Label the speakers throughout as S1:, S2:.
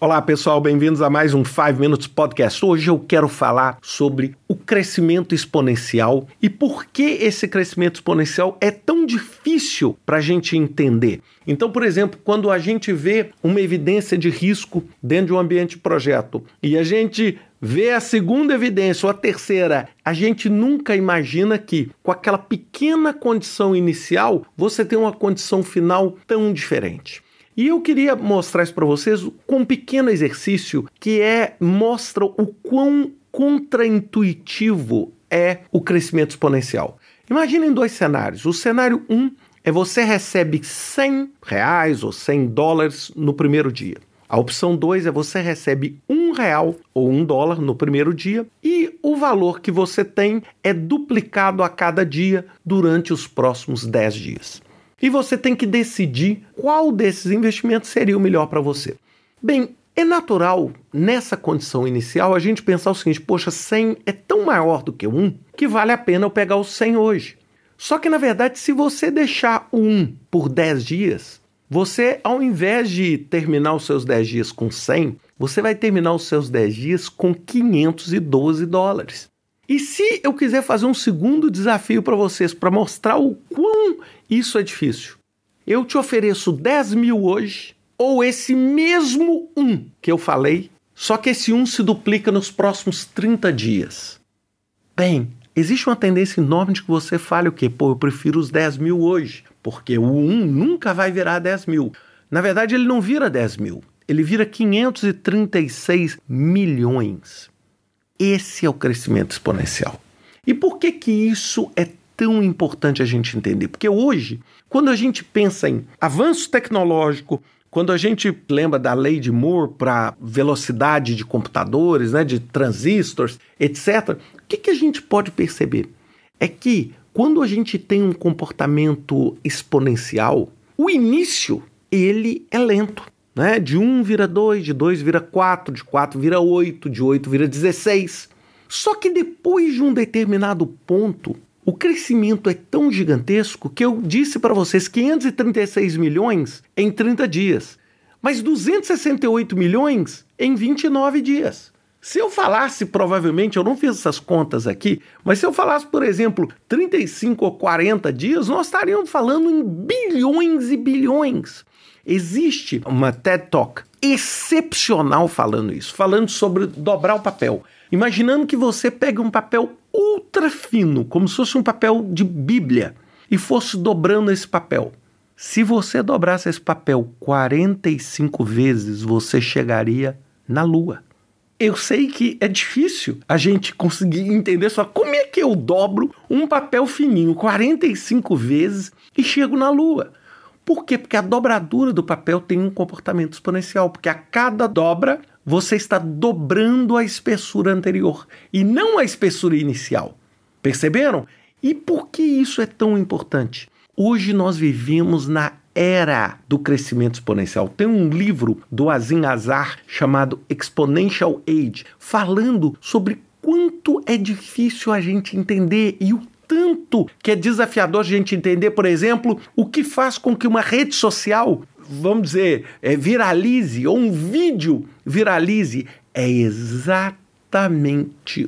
S1: Olá pessoal, bem-vindos a mais um 5 Minutes Podcast. Hoje eu quero falar sobre o crescimento exponencial e por que esse crescimento exponencial é tão difícil para a gente entender. Então, por exemplo, quando a gente vê uma evidência de risco dentro de um ambiente de projeto e a gente vê a segunda evidência ou a terceira, a gente nunca imagina que com aquela pequena condição inicial você tem uma condição final tão diferente. E eu queria mostrar isso para vocês com um pequeno exercício que é mostra o quão contraintuitivo é o crescimento exponencial. Imaginem dois cenários. O cenário 1 um é você recebe 100 reais ou 100 dólares no primeiro dia. A opção 2 é você recebe um real ou um dólar no primeiro dia e o valor que você tem é duplicado a cada dia durante os próximos 10 dias. E você tem que decidir qual desses investimentos seria o melhor para você. Bem, é natural, nessa condição inicial, a gente pensar o seguinte: poxa, 100 é tão maior do que 1 que vale a pena eu pegar o 100 hoje. Só que, na verdade, se você deixar o 1 por 10 dias, você, ao invés de terminar os seus 10 dias com 100, você vai terminar os seus 10 dias com 512 dólares. E se eu quiser fazer um segundo desafio para vocês, para mostrar o quão isso é difícil, eu te ofereço 10 mil hoje, ou esse mesmo um que eu falei, só que esse um se duplica nos próximos 30 dias. Bem, existe uma tendência enorme de que você fale o quê? Pô, eu prefiro os 10 mil hoje, porque o um nunca vai virar 10 mil. Na verdade, ele não vira 10 mil, ele vira 536 milhões. Esse é o crescimento exponencial. E por que que isso é tão importante a gente entender? Porque hoje, quando a gente pensa em avanço tecnológico, quando a gente lembra da lei de Moore para velocidade de computadores, né, de transistores, etc., o que, que a gente pode perceber? É que quando a gente tem um comportamento exponencial, o início ele é lento. Né? De 1 vira 2, de 2 vira 4, de 4 vira 8, de 8 vira 16. Só que depois de um determinado ponto, o crescimento é tão gigantesco que eu disse para vocês 536 milhões em 30 dias, mas 268 milhões em 29 dias. Se eu falasse, provavelmente, eu não fiz essas contas aqui, mas se eu falasse, por exemplo, 35 ou 40 dias, nós estaríamos falando em bilhões e bilhões. Existe uma TED Talk excepcional falando isso, falando sobre dobrar o papel. Imaginando que você pega um papel ultra fino, como se fosse um papel de Bíblia, e fosse dobrando esse papel. Se você dobrasse esse papel 45 vezes, você chegaria na Lua. Eu sei que é difícil a gente conseguir entender só como é que eu dobro um papel fininho 45 vezes e chego na Lua. Por quê? Porque a dobradura do papel tem um comportamento exponencial, porque a cada dobra você está dobrando a espessura anterior e não a espessura inicial. Perceberam? E por que isso é tão importante? Hoje nós vivemos na era do crescimento exponencial. Tem um livro do Azim Azar chamado Exponential Age, falando sobre quanto é difícil a gente entender e o tanto que é desafiador a gente entender, por exemplo, o que faz com que uma rede social, vamos dizer, é, viralize, ou um vídeo viralize. É exatamente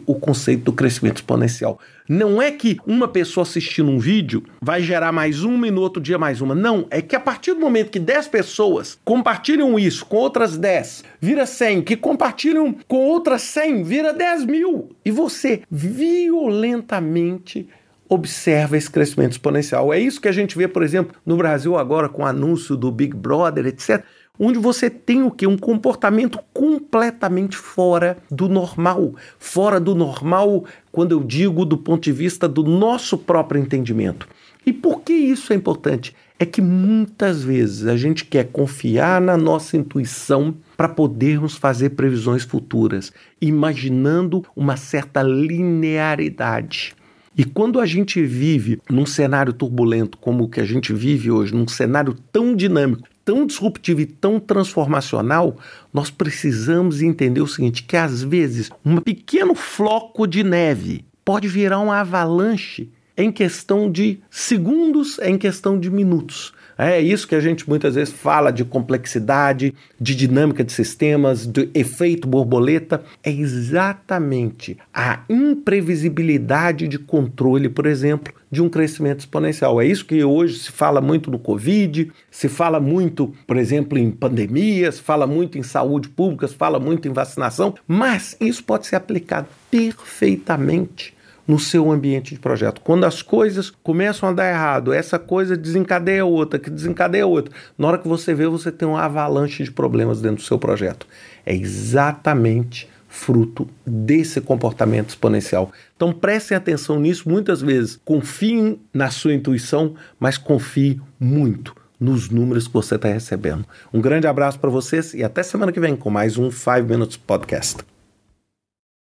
S1: o conceito do crescimento exponencial. Não é que uma pessoa assistindo um vídeo vai gerar mais uma e no outro dia mais uma. Não, é que a partir do momento que 10 pessoas compartilham isso com outras 10, vira 100, que compartilham com outras 100, vira 10 mil. E você violentamente observa esse crescimento exponencial. É isso que a gente vê, por exemplo, no Brasil agora com o anúncio do Big Brother, etc., onde você tem o que? Um comportamento completamente fora do normal. Fora do normal, quando eu digo do ponto de vista do nosso próprio entendimento. E por que isso é importante? É que muitas vezes a gente quer confiar na nossa intuição para podermos fazer previsões futuras, imaginando uma certa linearidade. E quando a gente vive num cenário turbulento como o que a gente vive hoje, num cenário tão dinâmico, tão disruptivo e tão transformacional, nós precisamos entender o seguinte: que às vezes um pequeno floco de neve pode virar uma avalanche em questão de segundos, em questão de minutos. É isso que a gente muitas vezes fala de complexidade, de dinâmica de sistemas, de efeito borboleta. É exatamente a imprevisibilidade de controle, por exemplo, de um crescimento exponencial. É isso que hoje se fala muito no Covid, se fala muito, por exemplo, em pandemias, fala muito em saúde pública, fala muito em vacinação, mas isso pode ser aplicado perfeitamente no seu ambiente de projeto. Quando as coisas começam a dar errado, essa coisa desencadeia outra, que desencadeia outra. Na hora que você vê, você tem uma avalanche de problemas dentro do seu projeto. É exatamente fruto desse comportamento exponencial. Então prestem atenção nisso muitas vezes. Confiem na sua intuição, mas confie muito nos números que você está recebendo. Um grande abraço para vocês e até semana que vem com mais um 5 Minutes Podcast.